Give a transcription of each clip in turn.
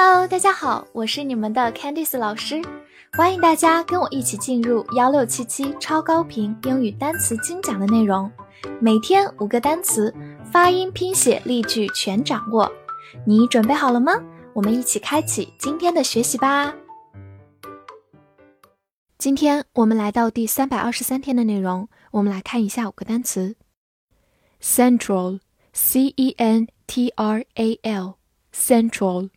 Hello，大家好，我是你们的 Candice 老师，欢迎大家跟我一起进入幺六七七超高频英语单词精讲的内容，每天五个单词，发音、拼写、例句全掌握，你准备好了吗？我们一起开启今天的学习吧。今天我们来到第三百二十三天的内容，我们来看一下五个单词：central，c e n t r a l，central。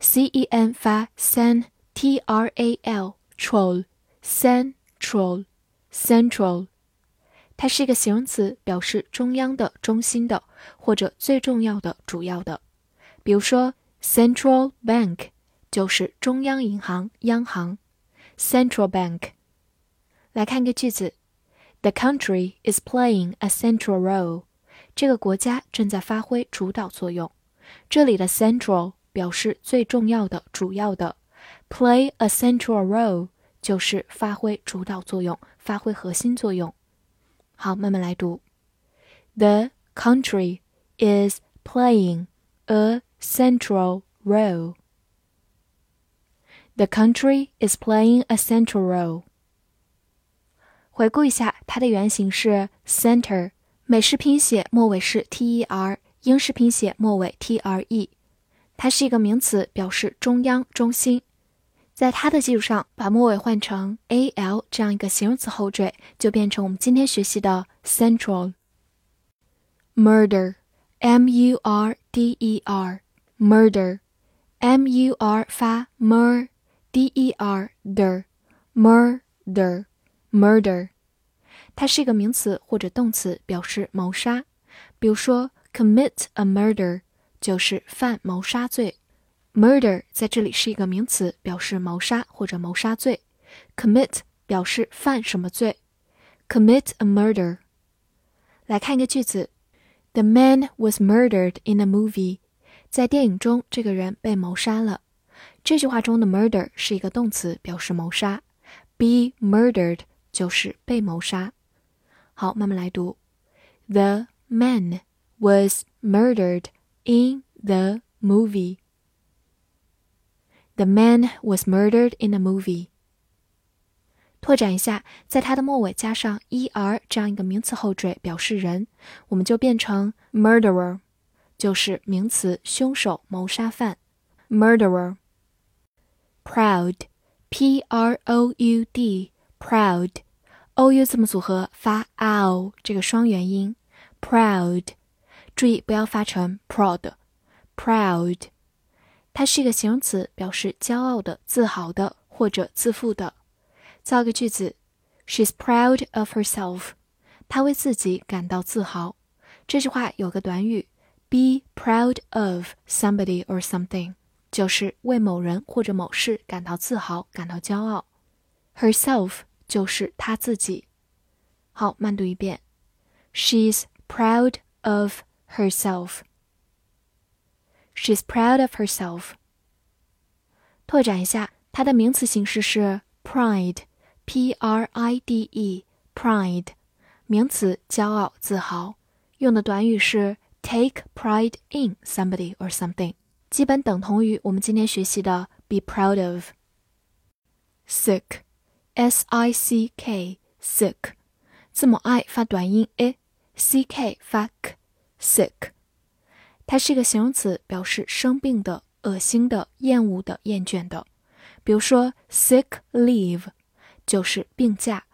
c e n 发 san，t r a l，troll，central，central，它是一个形容词，表示中央的、中心的或者最重要的、主要的。比如说，central bank 就是中央银行、央行，central bank。来看个句子：The country is playing a central role。这个国家正在发挥主导作用。这里的 central。 表示最重要的、主要的，play a central role 就是发挥主导作用、发挥核心作用。好，慢慢来读。The country is playing a central role. The country is playing a central role. 回顾一下，它的原型是 center，美式拼写末尾是 t-e-r，英式拼写末尾 t-r-e。 它是一个名词，表示中央、中心。在它的基础上，把末尾换成 a l 这样一个形容词后缀，就变成我们今天学习的 central。murder，m u r d e r，murder，m u r 发 mer，d e r 的 murder，murder。它是一个名词或者动词，表示谋杀。比如说 commit a murder。 就是犯谋杀罪，murder 在这里是一个名词，表示谋杀或者谋杀罪。commit 表示犯什么罪，commit a murder。来看一个句子：The man was murdered in a movie。在电影中，这个人被谋杀了。这句话中的 murder 是一个动词，表示谋杀。be murdered 就是被谋杀。好，慢慢来读：The man was murdered。 in the movie. The man was murdered in the movie. 拓展一下，在它的末尾加上 er 这样一个名词后缀，表示人，我们就变成 murderer，就是名词，凶手、谋杀犯。murderer。proud，p r o u d，proud，o u 字母组合发 ow 这个双元音，proud。 注意不要发成 proud，proud，它是一个形容词，表示骄傲的、自豪的或者自负的。造个句子：She's proud of herself。她为自己感到自豪。这句话有个短语：be proud of somebody or something，就是为某人或者某事感到自豪、感到骄傲。Herself 就是她自己。好，慢读一遍：She's proud of。 herself. She's proud of herself. 拓展一下，它的名词形式是 pride，p r i d e，pride，名词，骄傲、自豪。用的短语是 take pride in somebody or something，基本等同于我们今天学习的 be proud of。sick，s i c k，sick，字母 i 发短音 a，c k 发 k。 sick，它是一个形容词，表示生病的、恶心的、厌恶的、厌倦的。比如说，sick leave 就是病假。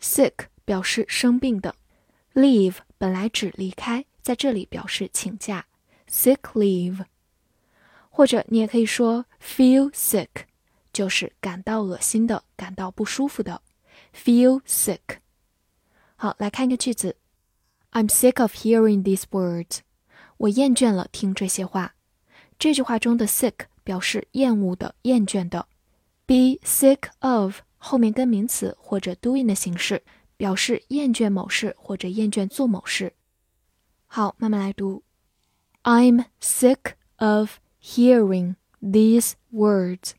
sick 表示生病的，leave 本来指离开，在这里表示请假。sick leave，或者你也可以说 feel sick，就是感到恶心的、感到不舒服的。feel sick。好，来看一个句子。I'm sick of hearing these words。我厌倦了听这些话。这句话中的 sick 表示厌恶的、厌倦的。Be sick of 后面跟名词或者 doing 的形式，表示厌倦某事或者厌倦做某事。好，慢慢来读。I'm sick of hearing these words.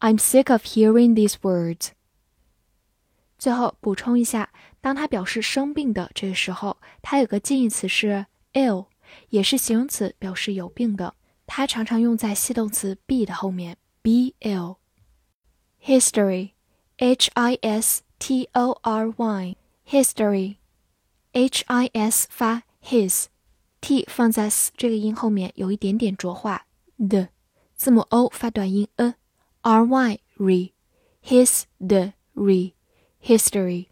I'm sick of hearing these words. 最后补充一下，当它表示生病的这个时候，它有个近义词是 ill，也是形容词，表示有病的。它常常用在系动词 be 的后面，bl。history，h i s t o r y，history，h i s 发 his，t 放在 s 这个音后面有一点点浊化的，字母 o 发短音 a，r y re，his the History，。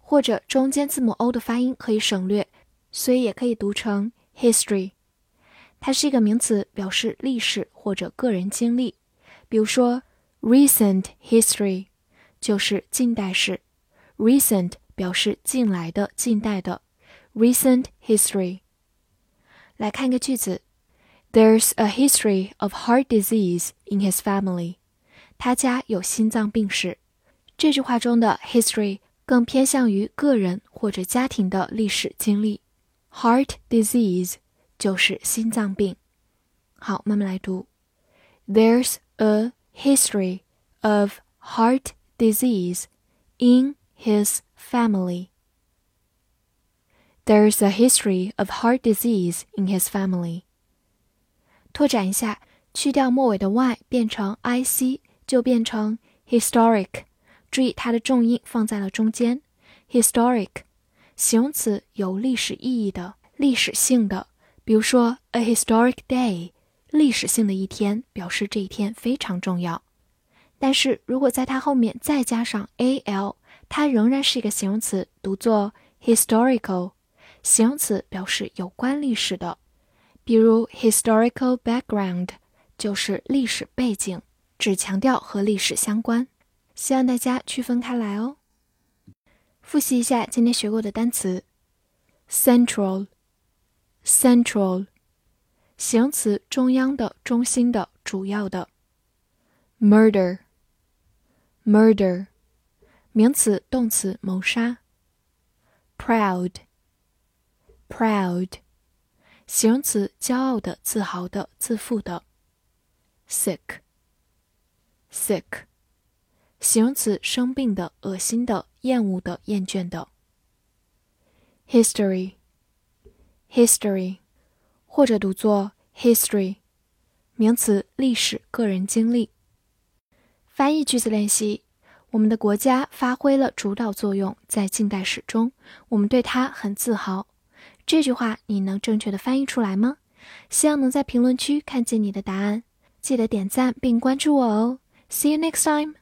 或者中间字母 o 的发音可以省略，所以也可以读成 history。它是一个名词，表示历史或者个人经历。比如说，recent history 就是近代史，recent 表示近来的、近代的，recent history。来看一个句子：There's a history of heart disease in his family。他家有心脏病史。这句话中的 history。更偏向于个人或者家庭的历史经历。Heart disease 就是心脏病。好，慢慢来读。There's a history of heart disease in his family. There's a history of heart disease in his family. 拓展一下，去掉末尾的 y 变成 i c，就变成 historic。 注意，它的重音放在了中间。historic，形容词有历史意义的、历史性的。比如说，a historic day，历史性的一天，表示这一天非常重要。但是如果在它后面再加上 al，它仍然是一个形容词，读作 historical。形容词表示有关历史的，比如 historical background 就是历史背景，只强调和历史相关。希望大家区分开来哦。复习一下今天学过的单词：central，central，形容词，中央的、中心的、主要的；murder，murder，名词、动词，谋杀；proud，proud，形容词，骄傲的、自豪的、自负的；sick，sick。形容词，生病的、恶心的、厌恶的、厌倦的。history，history，或者读作 history，名词，历史、个人经历。翻译句子练习：我们的国家发挥了主导作用，在近代史中，我们对它很自豪。这句话你能正确的翻译出来吗？希望能在评论区看见你的答案。记得点赞并关注我哦。See you next time.